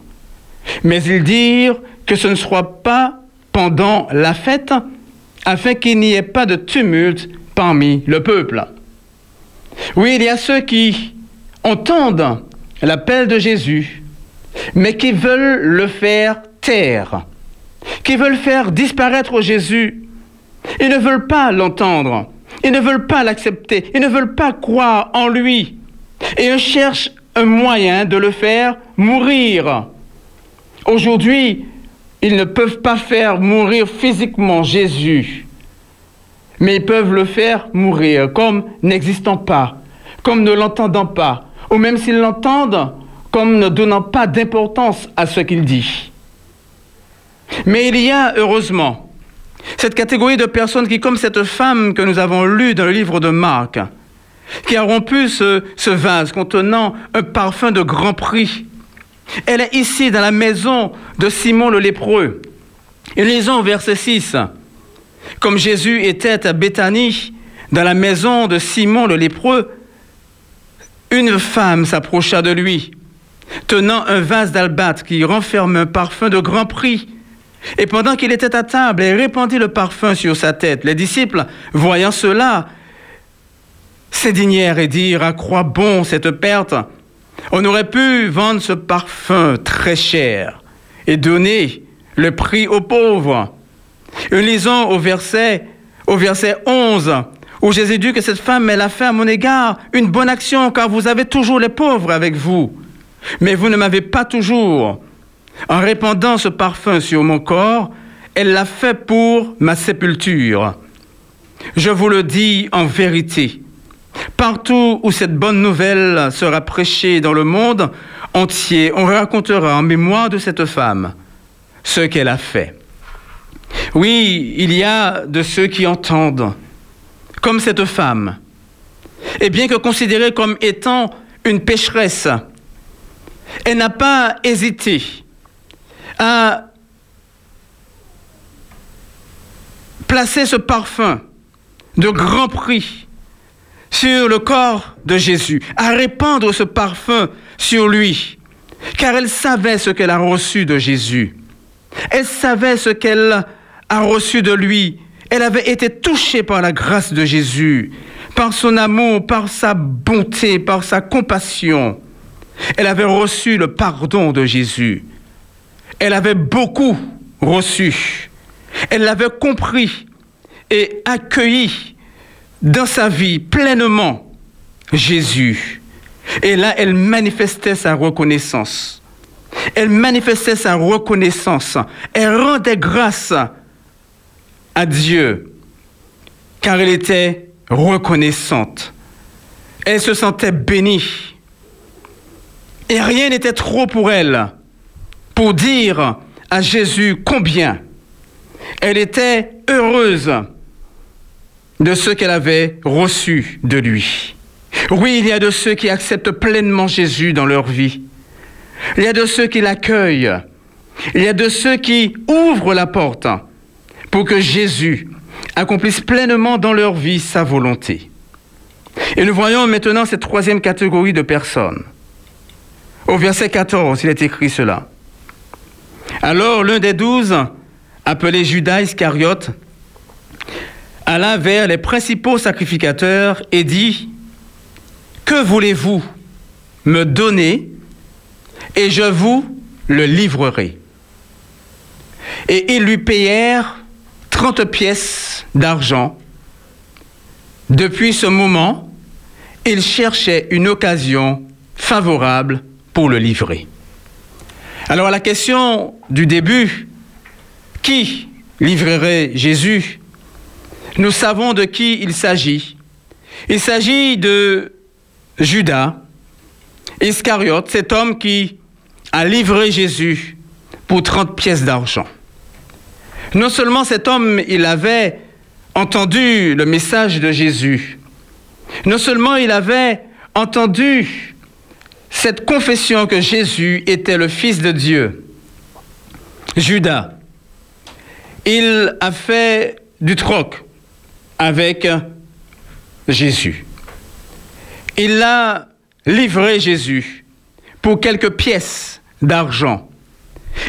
Mais ils dirent que ce ne soit pas pendant la fête, afin qu'il n'y ait pas de tumulte parmi le peuple. Oui, il y a ceux qui entendent l'appel de Jésus, mais qui veulent le faire taire, qui veulent faire disparaître Jésus. Ils ne veulent pas l'entendre, ils ne veulent pas l'accepter, ils ne veulent pas croire en lui. Et ils cherchent un moyen de le faire mourir. Aujourd'hui, ils ne peuvent pas faire mourir physiquement Jésus, mais ils peuvent le faire mourir comme n'existant pas, comme ne l'entendant pas, ou même s'ils l'entendent, comme ne donnant pas d'importance à ce qu'il dit. Mais il y a, heureusement, cette catégorie de personnes qui, comme cette femme que nous avons lue dans le livre de Marc, qui a rompu ce, vase contenant un parfum de grand prix. Elle est ici dans la maison de Simon le lépreux. Et lisons verset 6. Comme Jésus était à Béthanie, dans la maison de Simon le lépreux, une femme s'approcha de lui, tenant un vase d'albâtre qui renferme un parfum de grand prix. Et pendant qu'il était à table, elle répandit le parfum sur sa tête. Les disciples, voyant cela, s'indignèrent et dirent à quoi bon cette perte On aurait pu vendre ce parfum très cher et donner le prix aux pauvres. Et lisons au verset, au verset 11, où Jésus dit que cette femme, elle a fait à mon égard une bonne action, car vous avez toujours les pauvres avec vous, mais vous ne m'avez pas toujours. En répandant ce parfum sur mon corps, elle l'a fait pour ma sépulture. Je vous le dis en vérité, Partout où cette bonne nouvelle sera prêchée dans le monde entier, on racontera en mémoire de cette femme ce qu'elle a fait. Oui, il y a de ceux qui entendent, comme cette femme, et bien que considérée comme étant une pécheresse, elle n'a pas hésité à placer ce parfum de grand prix sur le corps de Jésus, à répandre ce parfum sur lui, car elle savait ce qu'elle a reçu de Jésus. Elle savait ce qu'elle a reçu de lui. Elle avait été touchée par la grâce de Jésus, par son amour, par sa bonté, par sa compassion. Elle avait reçu le pardon de Jésus. Elle avait beaucoup reçu. Elle l'avait compris et accueilli dans sa vie pleinement Jésus. Et là, elle manifestait sa reconnaissance. Elle manifestait sa reconnaissance. Elle rendait grâce à Dieu, car elle était reconnaissante. Elle se sentait bénie. Et rien n'était trop pour elle pour dire à Jésus combien elle était heureuse de ce qu'elle avait reçu de lui. Oui, il y a de ceux qui acceptent pleinement Jésus dans leur vie. Il y a de ceux qui l'accueillent. Il y a de ceux qui ouvrent la porte pour que Jésus accomplisse pleinement dans leur vie sa volonté. Et nous voyons maintenant cette troisième catégorie de personnes. Au verset 14, il est écrit cela. Alors l'un des douze, appelé Judas Iscariote, alla vers les principaux sacrificateurs et dit, Que voulez-vous me donner et je vous le livrerai. Et ils lui payèrent 30 pièces d'argent. Depuis ce moment, il cherchait une occasion favorable pour le livrer. Alors la question du début, qui livrerait Jésus? Nous savons de qui il s'agit. Il s'agit de Judas, Iscariote, cet homme qui a livré Jésus pour 30 pièces d'argent. Non seulement cet homme, il avait entendu le message de Jésus, non seulement il avait entendu cette confession que Jésus était le Fils de Dieu, Judas, il a fait du troc avec Jésus. Il a livré Jésus pour quelques pièces d'argent.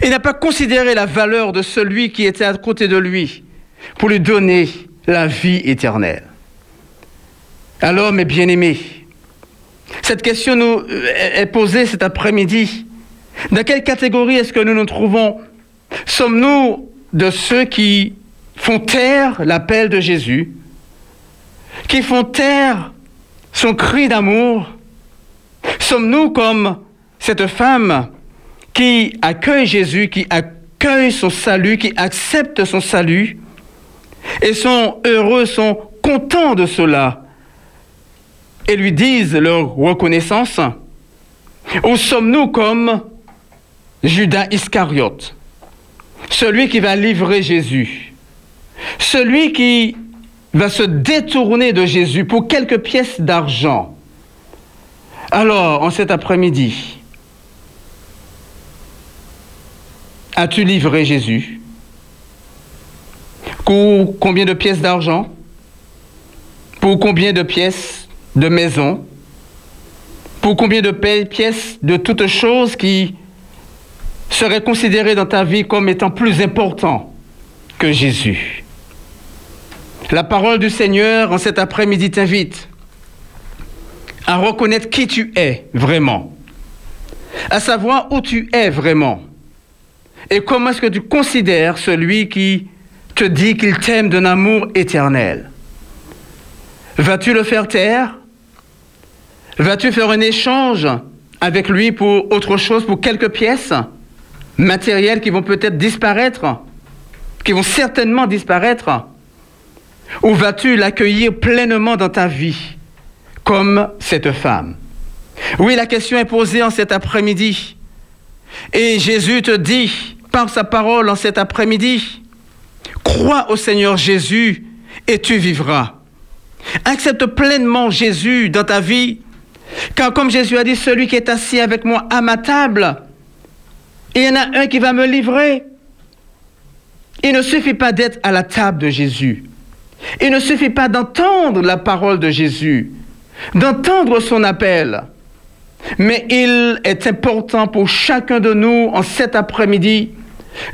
Il n'a pas considéré la valeur de celui qui était à côté de lui pour lui donner la vie éternelle. Alors, mes bien-aimés, cette question nous est posée cet après-midi. Dans quelle catégorie est-ce que nous nous trouvons? Sommes-nous de ceux qui font taire l'appel de Jésus, qui font taire son cri d'amour. Sommes-nous comme cette femme qui accueille Jésus, qui accueille son salut, qui accepte son salut, et sont heureux, sont contents de cela, et lui disent leur reconnaissance? Ou sommes-nous comme Judas Iscariote, celui qui va livrer Jésus, celui qui va se détourner de Jésus pour quelques pièces d'argent. Alors, en cet après-midi, As-tu livré Jésus? Pour combien de pièces d'argent? Pour combien de pièces de maison? Pour combien de pièces de toutes choses qui seraient considérées dans ta vie comme étant plus importants que Jésus? La parole du Seigneur en cet après-midi t'invite à reconnaître qui tu es vraiment, à savoir où tu es vraiment et comment est-ce que tu considères celui qui te dit qu'il t'aime d'un amour éternel. Vas-tu le faire taire? Vas-tu faire un échange avec lui pour autre chose, pour quelques pièces matérielles qui vont peut-être disparaître, qui vont certainement disparaître? Ou vas-tu l'accueillir pleinement dans ta vie, comme cette femme? Oui, la question est posée en cet après-midi. Et Jésus te dit, par sa parole en cet après-midi, crois au Seigneur Jésus et tu vivras. Accepte pleinement Jésus dans ta vie, car comme Jésus a dit, celui qui est assis avec moi à ma table, il y en a un qui va me livrer. Il ne suffit pas d'être à la table de Jésus. Il ne suffit pas d'entendre la parole de Jésus, d'entendre son appel. Mais il est important pour chacun de nous en cet après-midi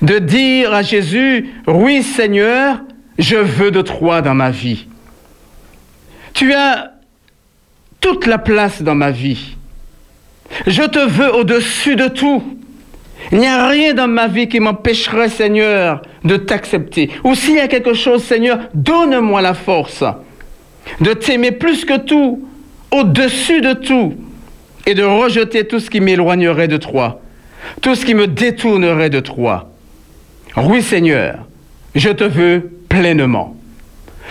de dire à Jésus, oui Seigneur, je veux de toi dans ma vie. Tu as toute la place dans ma vie. Je te veux au-dessus de tout. Il n'y a rien dans ma vie qui m'empêcherait, Seigneur, de t'accepter. Ou s'il y a quelque chose, Seigneur, donne-moi la force de t'aimer plus que tout, au-dessus de tout, et de rejeter tout ce qui m'éloignerait de toi, tout ce qui me détournerait de toi. Oui Seigneur, je te veux pleinement.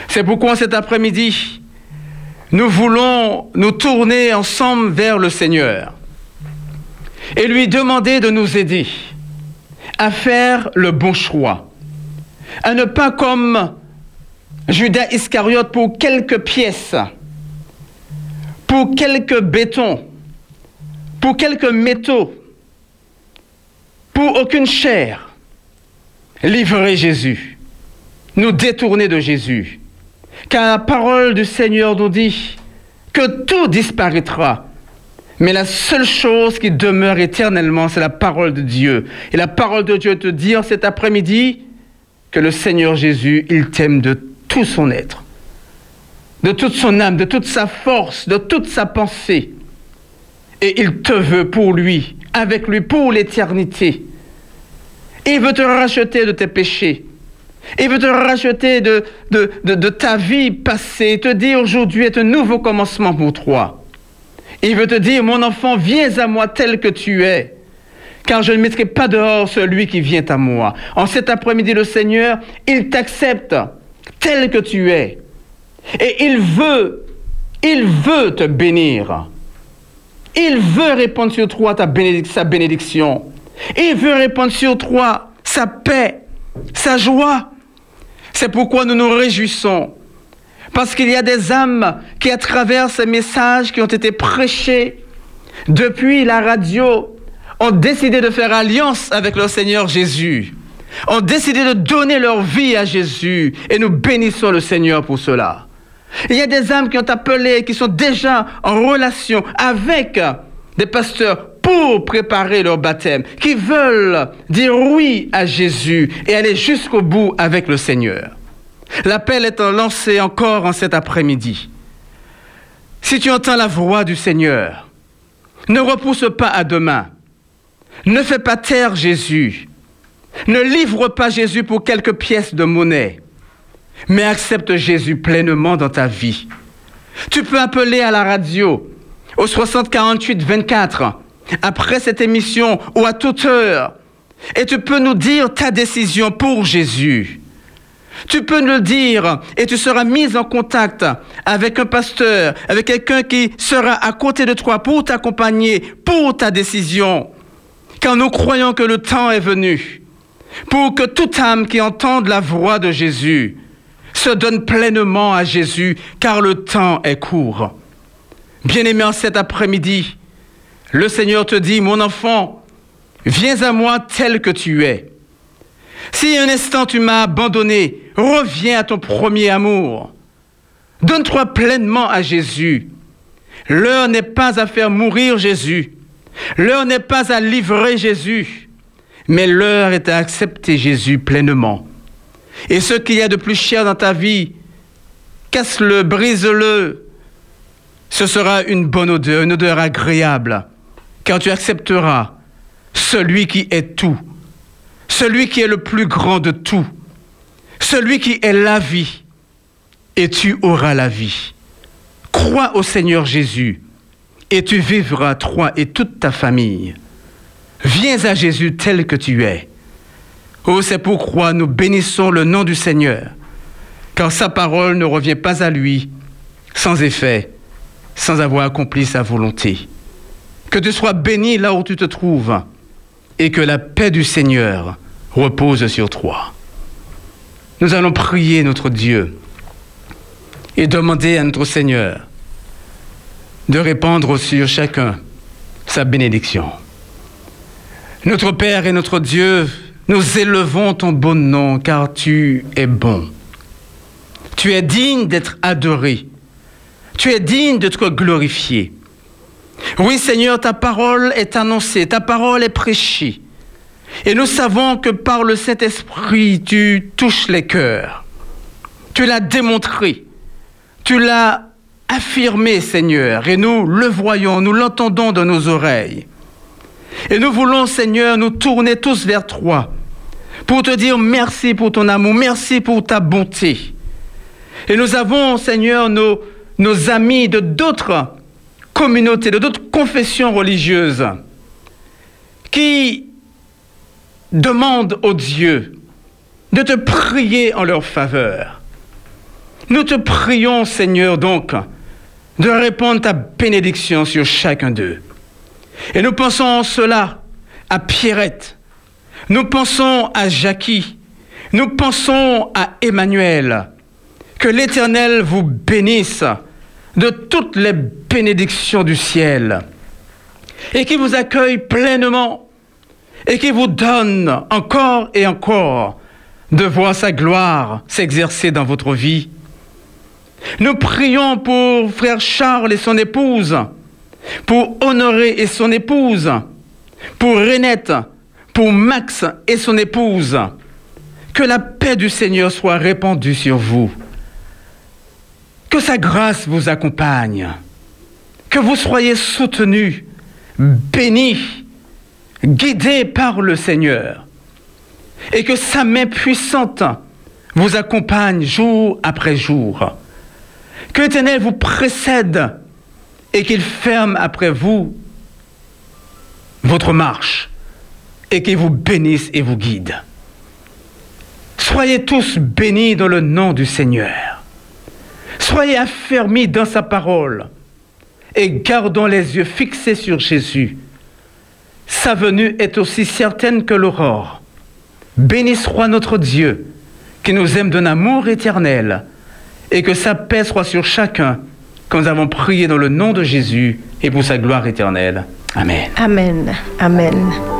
C'est pourquoi cet après-midi, nous voulons nous tourner ensemble vers le Seigneur et lui demander de nous aider à faire le bon choix, à ne pas comme Judas Iscariote pour quelques pièces, pour quelques bétons, pour quelques métaux, pour aucune chair livrer Jésus, nous détourner de Jésus. Car la parole du Seigneur nous dit que tout disparaîtra. Mais la seule chose qui demeure éternellement, c'est la parole de Dieu. Et la parole de Dieu te dit cet après-midi que le Seigneur Jésus, il t'aime de tout son être, de toute son âme, de toute sa force, de toute sa pensée. Et il te veut pour lui, avec lui, pour l'éternité. Il veut te racheter de tes péchés. Il veut te racheter de, ta vie passée, te dire aujourd'hui est un nouveau commencement pour toi. Il veut te dire, mon enfant, viens à moi tel que tu es, car je ne mettrai pas dehors celui qui vient à moi. En cet après-midi, le Seigneur, il t'accepte tel que tu es. Et il veut, il veut te bénir. Il veut répandre sur toi sa bénédiction. Il veut répandre sur toi sa paix, sa joie. C'est pourquoi nous nous réjouissons. Parce qu'il y a des âmes qui, à travers ces messages qui ont été prêchés depuis la radio, ont décidé de faire alliance avec leur Seigneur Jésus. Ont décidé de donner leur vie à Jésus. Et nous bénissons le Seigneur pour cela. Il y a des âmes qui ont appelé, qui sont déjà en relation avec des pasteurs pour préparer leur baptême, qui veulent dire oui à Jésus et aller jusqu'au bout avec le Seigneur. L'appel est lancé encore en cet après-midi. Si tu entends la voix du Seigneur, ne repousse pas à demain. Ne fais pas taire Jésus. Ne livre pas Jésus pour quelques pièces de monnaie, mais accepte Jésus pleinement dans ta vie. Tu peux appeler à la radio au 60 48 24 après cette émission ou à toute heure et tu peux nous dire ta décision pour Jésus. Tu peux nous le dire et tu seras mis en contact avec un pasteur, avec quelqu'un qui sera à côté de toi pour t'accompagner, pour ta décision. Car nous croyons que le temps est venu pour que toute âme qui entende la voix de Jésus se donne pleinement à Jésus, car le temps est court. Bien-aimé, en cet après-midi, le Seigneur te dit, mon enfant, viens à moi tel que tu es. Si un instant tu m'as abandonné, reviens à ton premier amour. Donne-toi pleinement à Jésus. L'heure n'est pas à faire mourir Jésus. L'heure n'est pas à livrer Jésus. Mais l'heure est à accepter Jésus pleinement. Et ce qu'il y a de plus cher dans ta vie, casse-le, brise-le. Ce sera une bonne odeur, une odeur agréable, car tu accepteras celui qui est tout, celui qui est le plus grand de tout, celui qui est la vie, et tu auras la vie. Crois au Seigneur Jésus, et tu vivras, toi et toute ta famille. Viens à Jésus tel que tu es. Oh, c'est pourquoi nous bénissons le nom du Seigneur, car sa parole ne revient pas à lui sans effet, sans avoir accompli sa volonté. Que tu sois béni là où tu te trouves et que la paix du Seigneur repose sur toi. Nous allons prier notre Dieu et demander à notre Seigneur de répandre sur chacun sa bénédiction. Notre Père et notre Dieu, nous élevons ton bon nom car tu es bon. Tu es digne d'être adoré. Tu es digne d'être glorifié. Oui Seigneur, ta parole est annoncée, ta parole est prêchée. Et nous savons que par le Saint-Esprit, tu touches les cœurs. Tu l'as démontré. Tu l'as affirmé, Seigneur. Et nous le voyons, nous l'entendons dans nos oreilles. Et nous voulons, Seigneur, nous tourner tous vers toi pour te dire merci pour ton amour, merci pour ta bonté. Et nous avons, Seigneur, nos, nos amis de d'autres communautés, de d'autres confessions religieuses qui demandent au Dieu de te prier en leur faveur. Nous te prions, Seigneur, donc, de répondre ta bénédiction sur chacun d'eux. Et nous pensons en cela à Pierrette, nous pensons à Jackie, nous pensons à Emmanuel. Que l'Éternel vous bénisse de toutes les bénédictions du ciel et qui vous accueille pleinement et qui vous donne encore et encore de voir sa gloire s'exercer dans votre vie. Nous prions pour frère Charles et son épouse, pour Honoré et son épouse, pour Renette, pour Max et son épouse. Que la paix du Seigneur soit répandue sur vous. Que sa grâce vous accompagne. Que vous soyez soutenus, bénis, guidés par le Seigneur. Et que sa main puissante vous accompagne jour après jour. Que l'Éternel vous précède et qu'il ferme après vous votre marche et qu'il vous bénisse et vous guide. Soyez tous bénis dans le nom du Seigneur. Soyez affermis dans sa parole et gardons les yeux fixés sur Jésus. Sa venue est aussi certaine que l'aurore. Béni soit notre Dieu qui nous aime d'un amour éternel et que sa paix soit sur chacun quand nous avons prié dans le nom de Jésus et pour sa gloire éternelle. Amen. Amen. Amen.